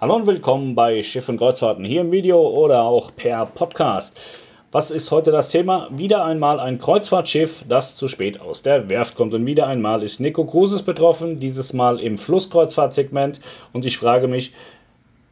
Hallo und willkommen bei Schiff und Kreuzfahrten hier im Video oder auch per Podcast. Was ist heute das Thema? Wieder einmal ein Kreuzfahrtschiff, das zu spät aus der Werft kommt. Und wieder einmal ist Nico Cruises betroffen, dieses Mal im Flusskreuzfahrtsegment. Und ich frage mich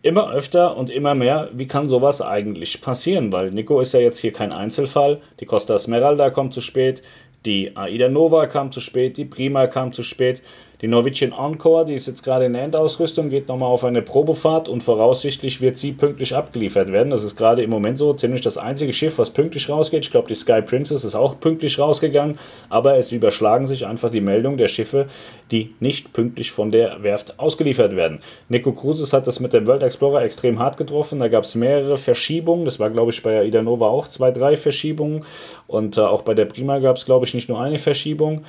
immer öfter und immer mehr, wie kann sowas eigentlich passieren? Weil Nico ist ja jetzt hier kein Einzelfall. Die Costa Smeralda kommt zu spät, die Aida Nova kam zu spät, die Prima kam zu spät. Die Norwegian Encore, die ist jetzt gerade in der Endausrüstung, geht nochmal auf eine Probefahrt und voraussichtlich wird sie pünktlich abgeliefert werden. Das ist gerade im Moment so ziemlich das einzige Schiff, was pünktlich rausgeht. Ich glaube, die Sky Princess ist auch pünktlich rausgegangen, aber es überschlagen sich einfach die Meldungen der Schiffe, die nicht pünktlich von der Werft ausgeliefert werden. Nico Cruises hat das mit dem World Explorer extrem hart getroffen. Da gab es mehrere Verschiebungen. Das war, glaube ich, bei Aida Nova auch zwei, drei Verschiebungen. Und äh, auch bei der Prima gab es, glaube ich, nicht nur eine Verschiebung.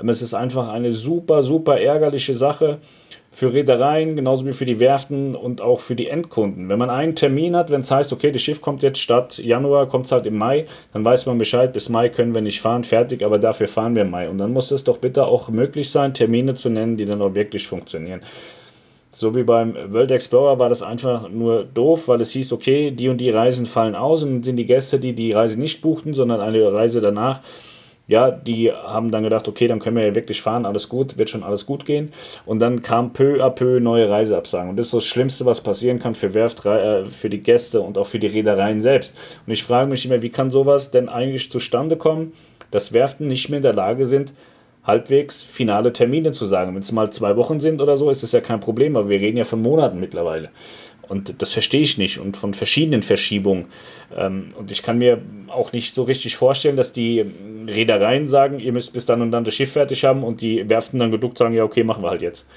Ähm, es ist einfach eine super, super ärgerliche Sache für Reedereien, genauso wie für die Werften und auch für die Endkunden. Wenn man einen Termin hat, wenn es heißt, okay, das Schiff kommt jetzt statt Januar, kommt es halt im Mai, dann weiß man Bescheid, bis Mai können wir nicht fahren, fertig, aber dafür fahren wir im Mai. Und dann muss es doch bitte auch möglich sein, Termine zu nennen, die dann auch wirklich funktionieren. So wie beim World Explorer war das einfach nur doof, weil es hieß, okay, die und die Reisen fallen aus und dann sind die Gäste, die die Reise nicht buchten, sondern eine Reise danach, ja, die haben dann gedacht, okay, dann können wir ja wirklich fahren, alles gut, wird schon alles gut gehen. Und dann kam peu à peu neue Reiseabsagen. Und das ist das Schlimmste, was passieren kann für Werft, äh, für die Gäste und auch für die Reedereien selbst. Und ich frage mich immer, wie kann sowas denn eigentlich zustande kommen, dass Werften nicht mehr in der Lage sind, halbwegs finale Termine zu sagen. Wenn es mal zwei Wochen sind oder so, ist das ja kein Problem, aber wir reden ja von Monaten mittlerweile. Und das verstehe ich nicht und von verschiedenen Verschiebungen. Ähm, und ich kann mir auch nicht so richtig vorstellen, dass die Reedereien sagen, ihr müsst bis dann und dann das Schiff fertig haben und die Werften dann geduckt sagen, ja, okay, machen wir halt jetzt.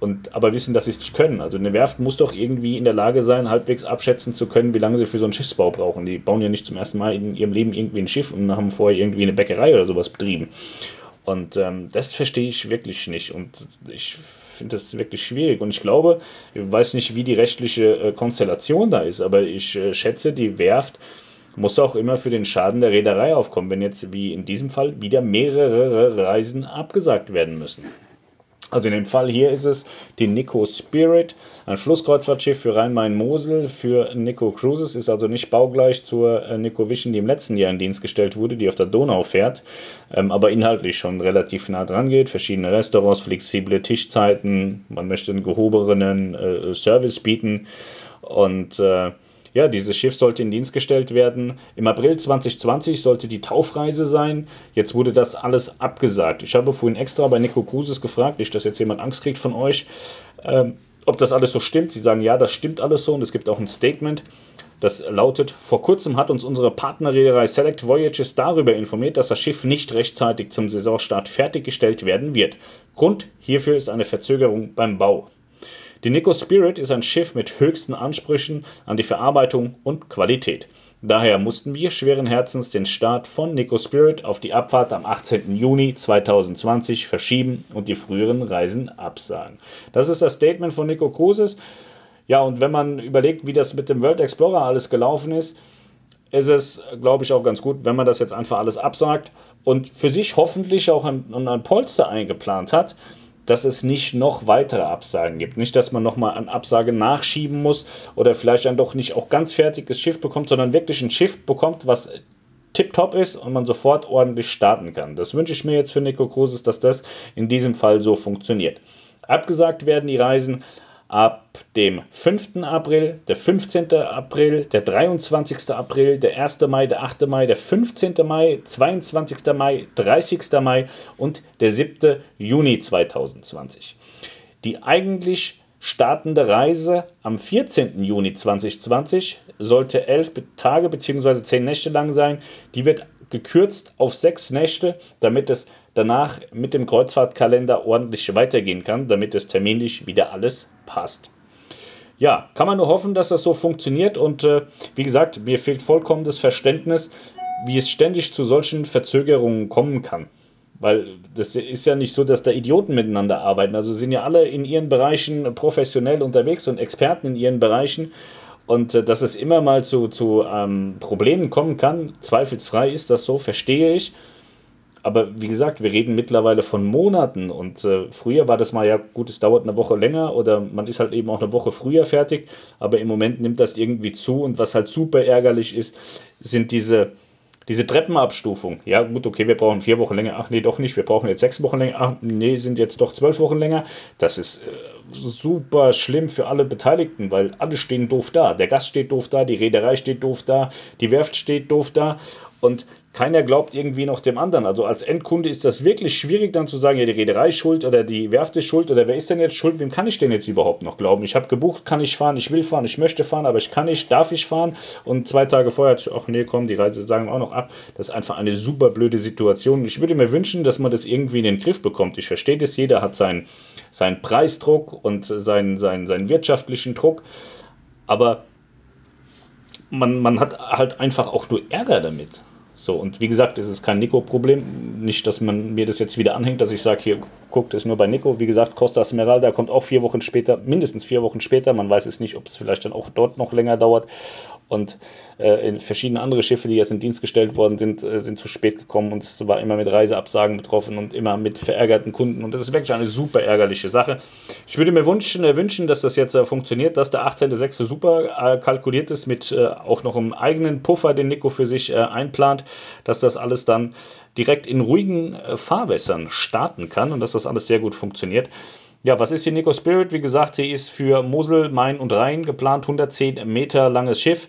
Und, aber wissen, dass sie es nicht können. Also eine Werft muss doch irgendwie in der Lage sein, halbwegs abschätzen zu können, wie lange sie für so einen Schiffsbau brauchen. Die bauen ja nicht zum ersten Mal in ihrem Leben irgendwie ein Schiff und haben vorher irgendwie eine Bäckerei oder sowas betrieben. Und ähm, das verstehe ich wirklich nicht. Und ich finde das wirklich schwierig. Und ich glaube, ich weiß nicht, wie die rechtliche äh, Konstellation da ist, aber ich äh, schätze, die Werft muss auch immer für den Schaden der Reederei aufkommen, wenn jetzt wie in diesem Fall wieder mehrere Reisen abgesagt werden müssen. Also in dem Fall hier ist es die Nico Spirit, ein Flusskreuzfahrtschiff für Rhein-Main-Mosel für Nico Cruises, ist also nicht baugleich zur äh, Nico Vision, die im letzten Jahr in Dienst gestellt wurde, die auf der Donau fährt, ähm, aber inhaltlich schon relativ nah dran geht. Verschiedene Restaurants, flexible Tischzeiten, man möchte einen gehobenen äh, Service bieten und äh, ja, dieses Schiff sollte in Dienst gestellt werden. Im April 2020 sollte die Taufreise sein. Jetzt wurde das alles abgesagt. Ich habe vorhin extra bei Nico Cruises gefragt, nicht, dass jetzt jemand Angst kriegt von euch, ähm, ob das alles so stimmt. Sie sagen, ja, das stimmt alles so und es gibt auch ein Statement. Das lautet, vor kurzem hat uns unsere Partnerreederei Select Voyages darüber informiert, dass das Schiff nicht rechtzeitig zum Saisonstart fertiggestellt werden wird. Grund hierfür ist eine Verzögerung beim Bau. Die Nico Spirit ist ein Schiff mit höchsten Ansprüchen an die Verarbeitung und Qualität. Daher mussten wir schweren Herzens den Start von Nico Spirit auf die Abfahrt am 18. Juni 2020 verschieben und die früheren Reisen absagen. Das ist das Statement von Nico Cruises. Ja, und wenn man überlegt, wie das mit dem World Explorer alles gelaufen ist, ist es, glaube ich, auch ganz gut, wenn man das jetzt einfach alles absagt und für sich hoffentlich auch ein, ein Polster eingeplant hat, dass es nicht noch weitere Absagen gibt. Nicht, dass man nochmal an Absage nachschieben muss oder vielleicht dann doch nicht auch ganz fertiges Schiff bekommt, sondern wirklich ein Schiff bekommt, was tipptopp ist und man sofort ordentlich starten kann. Das wünsche ich mir jetzt für Nico Cruises, dass das in diesem Fall so funktioniert. Abgesagt werden die Reisen ab dem 5. April, der 15. April, der 23. April, der 1. Mai, der 8. Mai, der 15. Mai, 22. Mai, 30. Mai und der 7. Juni 2020. Die eigentlich startende Reise am 14. Juni 2020 sollte elf Tage bzw. zehn Nächte lang sein. Die wird gekürzt auf sechs Nächte, damit es danach mit dem Kreuzfahrtkalender ordentlich weitergehen kann, damit es terminlich wieder alles passt. Ja, kann man nur hoffen, dass das so funktioniert und äh, wie gesagt, mir fehlt vollkommen das Verständnis, wie es ständig zu solchen Verzögerungen kommen kann. Weil das ist ja nicht so, dass da Idioten miteinander arbeiten. Also sind ja alle in ihren Bereichen professionell unterwegs und Experten in ihren Bereichen. Und äh, dass es immer mal zu, zu ähm, Problemen kommen kann, zweifelsfrei ist das so, verstehe ich. Aber wie gesagt, wir reden mittlerweile von Monaten und äh, früher war das mal ja gut, es dauert eine Woche länger oder man ist halt eben auch eine Woche früher fertig, aber im Moment nimmt das irgendwie zu und was halt super ärgerlich ist, sind diese diese Treppenabstufung, ja gut, okay, wir brauchen vier Wochen länger, ach nee, doch nicht, wir brauchen jetzt sechs Wochen länger, ach nee, sind jetzt doch zwölf Wochen länger. Das ist äh, super schlimm für alle Beteiligten, weil alle stehen doof da. Der Gast steht doof da, die Reederei steht doof da, die Werft steht doof da und keiner glaubt irgendwie noch dem anderen. Also als Endkunde ist das wirklich schwierig dann zu sagen, ja, die Reederei ist schuld oder die Werft ist schuld oder wer ist denn jetzt schuld? Wem kann ich denn jetzt überhaupt noch glauben? Ich habe gebucht, kann ich fahren, ich will fahren, ich möchte fahren, aber ich kann nicht, darf ich fahren? Und zwei Tage vorher ach nee, komm, die Reise sagen auch noch ab. Das ist einfach eine super blöde Situation. Ich würde mir wünschen, dass man das irgendwie in den Griff bekommt. Ich verstehe das, jeder hat seinen, seinen Preisdruck und seinen, seinen, seinen wirtschaftlichen Druck, aber man, man hat halt einfach auch nur Ärger damit. So, und wie gesagt, es ist kein Nico-Problem. Nicht, dass man mir das jetzt wieder anhängt, dass ich sage, hier, guckt es nur bei Nico. Wie gesagt, Costa Esmeralda kommt auch vier Wochen später, mindestens vier Wochen später. Man weiß es nicht, ob es vielleicht dann auch dort noch länger dauert. Und äh, verschiedene andere Schiffe, die jetzt in Dienst gestellt worden sind, äh, sind zu spät gekommen und es war immer mit Reiseabsagen betroffen und immer mit verärgerten Kunden. Und das ist wirklich eine super ärgerliche Sache. Ich würde mir wünschen, äh, wünschen dass das jetzt äh, funktioniert, dass der 18.06. super äh, kalkuliert ist mit äh, auch noch einem eigenen Puffer, den Nico für sich einplant, dass das alles dann direkt in ruhigen Fahrwässern starten kann und dass das alles sehr gut funktioniert. Ja, was ist hier Nico Spirit? Wie gesagt, sie ist für Mosel, Main und Rhein geplant, 110 Meter langes Schiff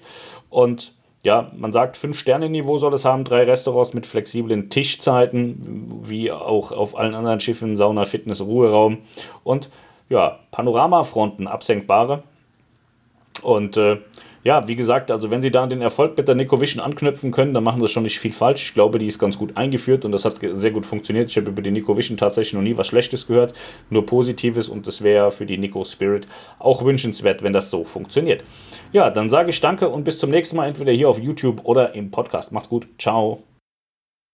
und ja, man sagt, 5-Sterne-Niveau soll es haben, drei Restaurants mit flexiblen Tischzeiten, wie auch auf allen anderen Schiffen, Sauna, Fitness, Ruheraum und ja, Panoramafronten, absenkbare. Und äh, ja, wie gesagt, also wenn Sie da den Erfolg mit der Nicovision anknüpfen können, dann machen Sie schon nicht viel falsch. Ich glaube, die ist ganz gut eingeführt und das hat sehr gut funktioniert. Ich habe über die Nicovision tatsächlich noch nie was Schlechtes gehört, nur Positives und das wäre für die Nico Spirit auch wünschenswert, wenn das so funktioniert. Ja, dann sage ich danke und bis zum nächsten Mal, entweder hier auf YouTube oder im Podcast. Macht's gut. Ciao.